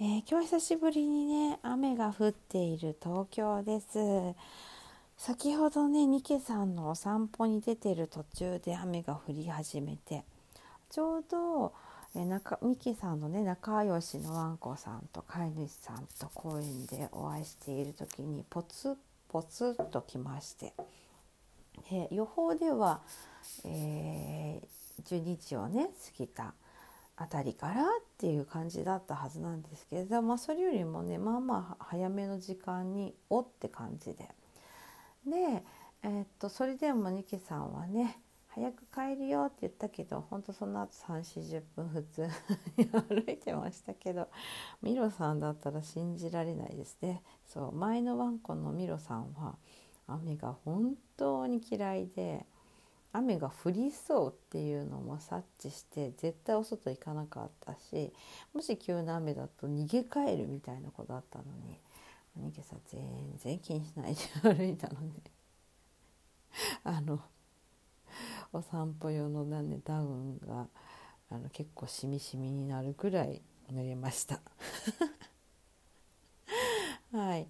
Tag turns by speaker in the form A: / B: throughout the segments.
A: えー今日久しぶりにね雨が降っている東京です。先ほどねニケさんのお散歩に出てる途中で雨が降り始めてちょうど、えー、中ニケさんのね仲良しのワンコさんと飼い主さんと公園でお会いしている時にポツポツっと来まして、えー予報では、え12時をね過ぎたあたりからっていう感じだったはずなんですけれど、まあ、それよりもねまあまあ早めの時間に「お」って感じでで、えーっとそれでもニキさんはね「早く帰るよ」って言ったけど本当その後3 4 0分普通に歩いてましたけどミロさんだったら信じられないですねそう前のワンコのミロさんは雨が本当に嫌いで。雨が降りそうっていうのも察知して絶対お外行かなかったしもし急な雨だと逃げ帰るみたいな子だったのにお兄さ全然気にしないで歩いたので あのお散歩用の、ね、ダウンがあの結構しみしみになるくらい濡れました。はい。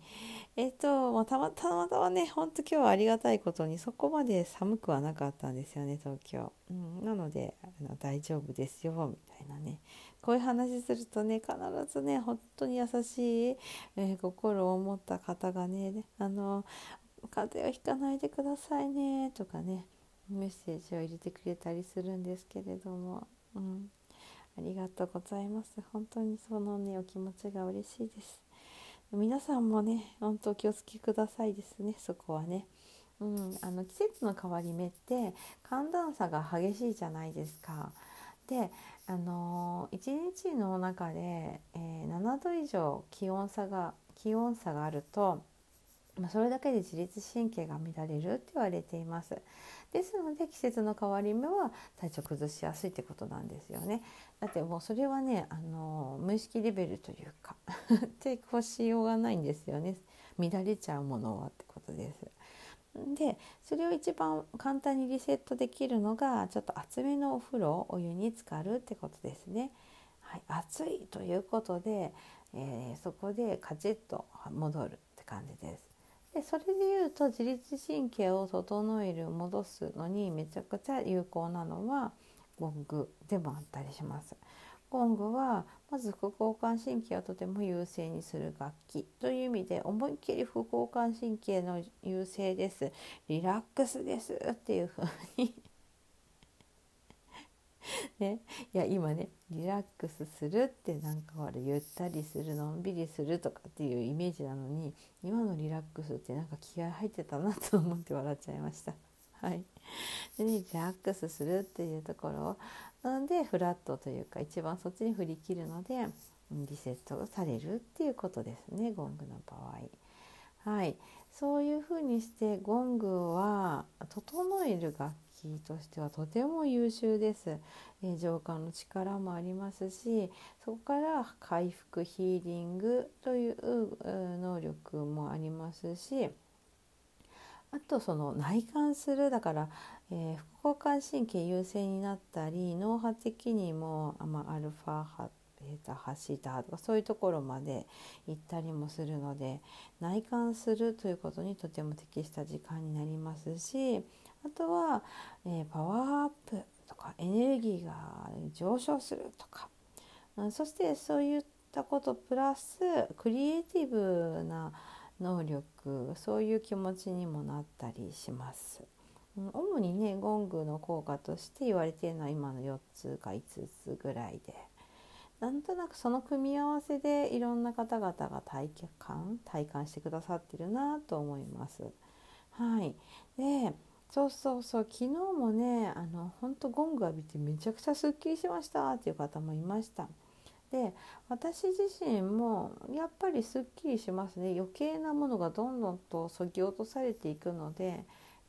A: えっ、と、まあ、たまたまたまね本当今日はありがたいことにそこまで寒くはなかったんですよね東京、うん、なのであの大丈夫ですよみたいなね。こういう話するとね必ずね本当に優しい、えー心を持った方がねあの風邪をひかないでくださいねとかねメッセージを入れてくれたりするんですけれども、うん、ありがとうございます。本当にそのねお気持ちが嬉しいです。皆さんもね本当お気をつけくださいですねそこはね。うん、あの季節の変わり目って寒暖差が激しいじゃないですか。で、あのー、1日の中で、えー7度以上気温差が気温差があると、まあ、それだけで自律神経が乱れるって言われています。ですので季節の変わり目は体調崩しやすいってことなんですよね。だってもうそれはね、あの無意識レベルというか 抵抗しようがないんですよね乱れちゃうものはってことです。でそれを一番簡単にリセットできるのがちょっと厚めのお風呂お湯に浸かるってことですね。はい、暑いということで、えーそこでカチッと戻るって感じです。でそれでいうと自律神経を整える戻すのにめちゃくちゃ有効なのはゴングでもあったりします。ゴングはまず副交感神経をとても優勢にする楽器。という意味で思いっきり副交感神経の優勢です。リラックスです。っていう風に ね、いや今ねリラックスするってなんかほらゆったりするのんびりするとかっていうイメージなのに今のリラックスってなんか気合入ってたなと思って笑っちゃいました。はい、でねリラックスするっていうところなのでフラットというか一番そっちに振り切るのでリセットされるっていうことですねゴングの場合。はい、そういうふうにしてゴングは整える楽器としてはとても優秀です。えー浄化の力もありますしそこから回復ヒーリングという能力もありますしあとその内観するだから、えー副交感神経優勢になったり脳波的にも、まあ、アルファ波ベータ波シータとかそういうところまで行ったりもするので内観するということにとても適した時間になりますしあとは、えーパワーアップとかエネルギーが上昇するとか、うんそしてそういったことプラスクリエイティブな能力そういう気持ちにもなったりします。うん主にねゴングの効果として言われているのは今の4つか5つぐらいでなんとなくその組み合わせでいろんな方々が体感体感してくださってるなと思います。はい、でそうそうそう昨日もねあの本当ゴング浴びてめちゃくちゃすっきりしましたっていう方もいました。で私自身もやっぱりすっきりしますね余計なものがどんどんとそぎ落とされていくので、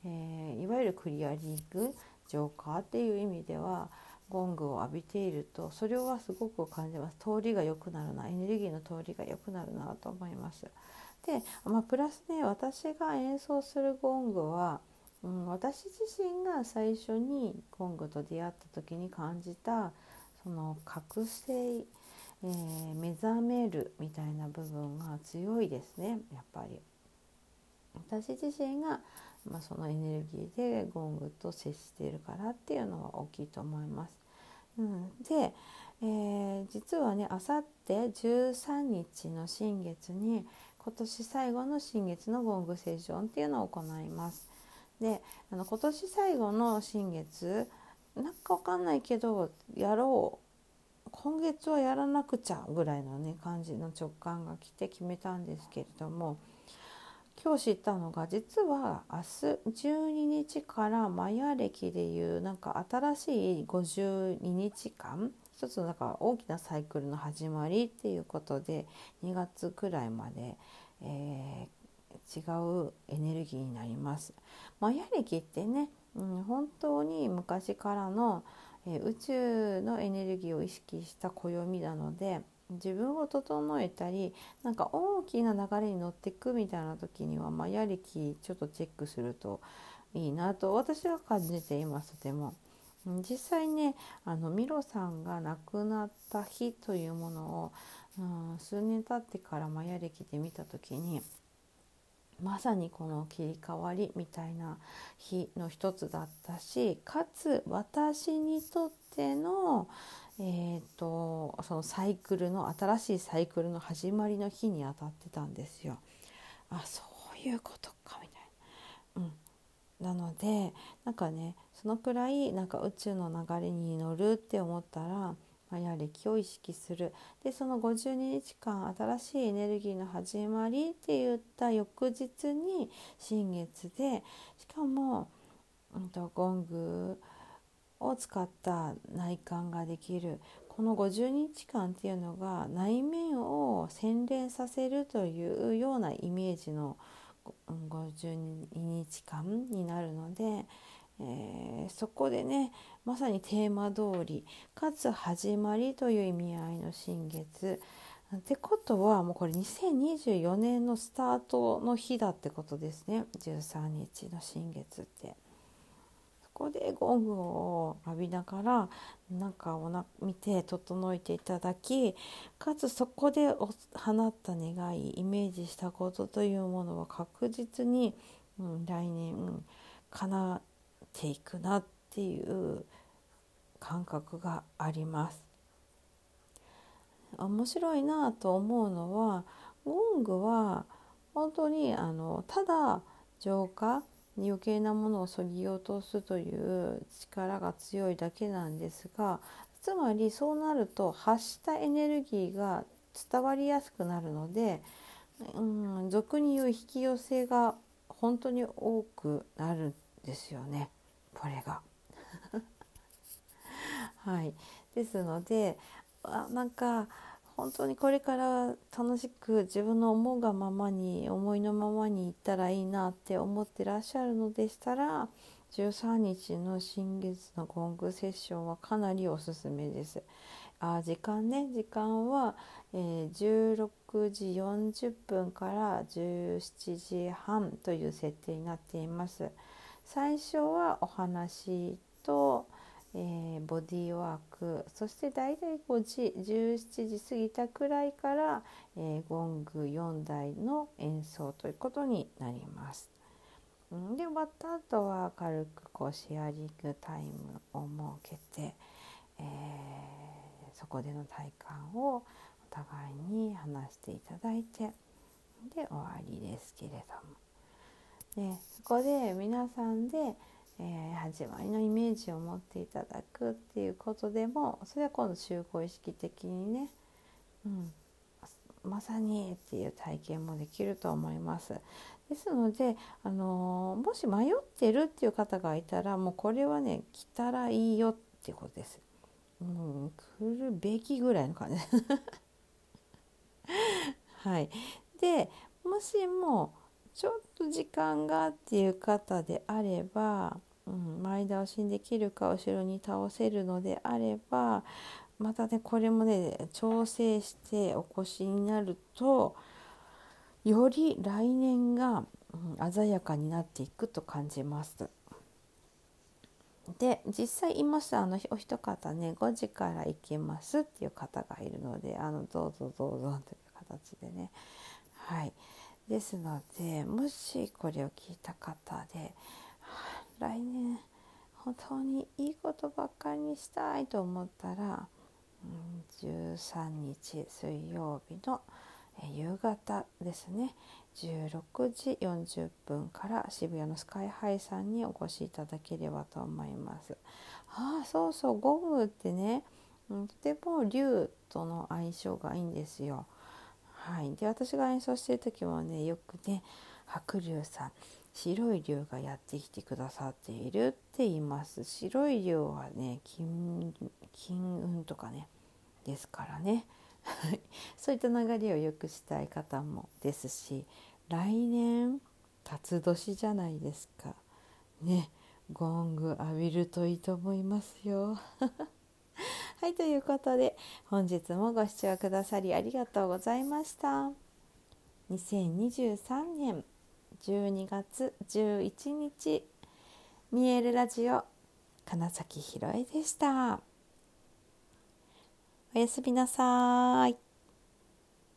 A: えー、いわゆるクリアリング浄化っていう意味ではゴングを浴びているとそれはすごく感じます通りが良くなるなエネルギーの通りが良くなるなと思います。で、まあ、プラスね私が演奏するゴングは、うん、私自身が最初にゴングと出会った時に感じたその覚醒、えー、目覚めるみたいな部分が強いですねやっぱり。私自身がまあ、そのエネルギーでゴングと接しているからっていうのは大きいと思います。うん、で、えー、実はねあさって13日の新月に今年最後の新月のゴングセッションっていうのを行います。であの今年最後の新月なんかわかんないけどやろう。今月はやらなくちゃぐらいのね感じの直感が来て決めたんですけれども今日知ったのが実は明日12日からマヤ暦でいうなんか新しい52日間一つのなんか大きなサイクルの始まりっていうことで2月くらいまで、えー、違うエネルギーになります。マヤ暦ってね、うん、本当に昔からの、え、宇宙のエネルギーを意識した暦なので自分を整えたりなんか大きな流れに乗っていくみたいな時には、まあ、やりきちょっとチェックするといいなと私は感じていますでも実際ねあのミロさんが亡くなった日というものを、うん、数年経ってからマヤ歴で見た時にまさにこの切り替わりみたいな日の一つだったしかつ私にとってのえーと、そのサイクルの新しいサイクルの始まりの日に当たってたんですよ。あそういうことかみたいな。うん、なのでなんかねそのくらいなんか宇宙の流れに乗るって思ったらマヤ歴を意識する。でその52日間新しいエネルギーの始まりって言った翌日に新月でしかも、うん、とゴングを使った内観ができる。この50日間っていうのが内面を洗練させるというようなイメージの52日間になるので、えー、そこでねまさにテーマ通りかつ始まりという意味合いの新月ってことはもうこれ2024年のスタートの日だってことですね13日の新月って。こでゴングを浴びながら中をな見て整えていただきかつそこで放った願いイメージしたことというものは確実に、うん、来年叶ていくなっていう感覚があります。面白いなと思うのはゴングは本当にあのただ浄化に余計なものをそぎ落とすという力が強いだけなんですがつまりそうなると発したエネルギーが伝わりやすくなるので、うん、俗に言う引き寄せが本当に多くなるんですよねこれが。はい、ですのであなんか本当にこれから楽しく自分の思うがままに思いのままにいったらいいなって思ってらっしゃるのでしたら13日の新月のゴングセッションはかなりおすすめです。あ時間ね時間は、えー、16時40分から17時半という設定になっています。最初はお話と、えー、ボディーワークそして大体5時17時過ぎたくらいから、えー、ゴング4台の演奏ということになります。で終わった後は軽くこうシェアリングタイムを設けて、えー、そこでの体感をお互いに話していただいてで終わりですけれども。でそこで皆さんでえー、始まりのイメージを持っていただくっていうことでもそれは今度集合意識的にね、うん、まさにっていう体験もできると思います。ですので、あのー、もし迷ってるっていう方がいたらもうこれはね来たらいいよっていうことです。うん、来るべきぐらいの感じ はい、でもしもちょっと時間がっていう方であれば、うん、前倒しにできるか後ろに倒せるのであればまたねこれもね調整してお越しになるとより来年が、うん、鮮やかになっていくと感じます。で実際いますあのお一方ね5時から行けますっていう方がいるのであのどうぞどうぞという形でねはいですのでもしこれを聞いた方で、来年本当にいいことばっかりにしたいと思ったら、うん、13日水曜日の夕方ですね16時40分から渋谷のスカイハイさんにお越しいただければと思います。ああそうそうゴムってねとても竜との相性がいいんですよ。はい、で私が演奏してる時もねよくね白龍さん白い竜がやってきてくださっているって言います。白い竜はね金金運とかねですからね。そういった流れを良くしたい方もですし来年辰年じゃないですか。ねゴング浴びるといいと思いますよ。はいということで本日もご視聴くださりありがとうございました。2023年12月11日見えるラジオ金崎ひろえでした。おやすみなさい。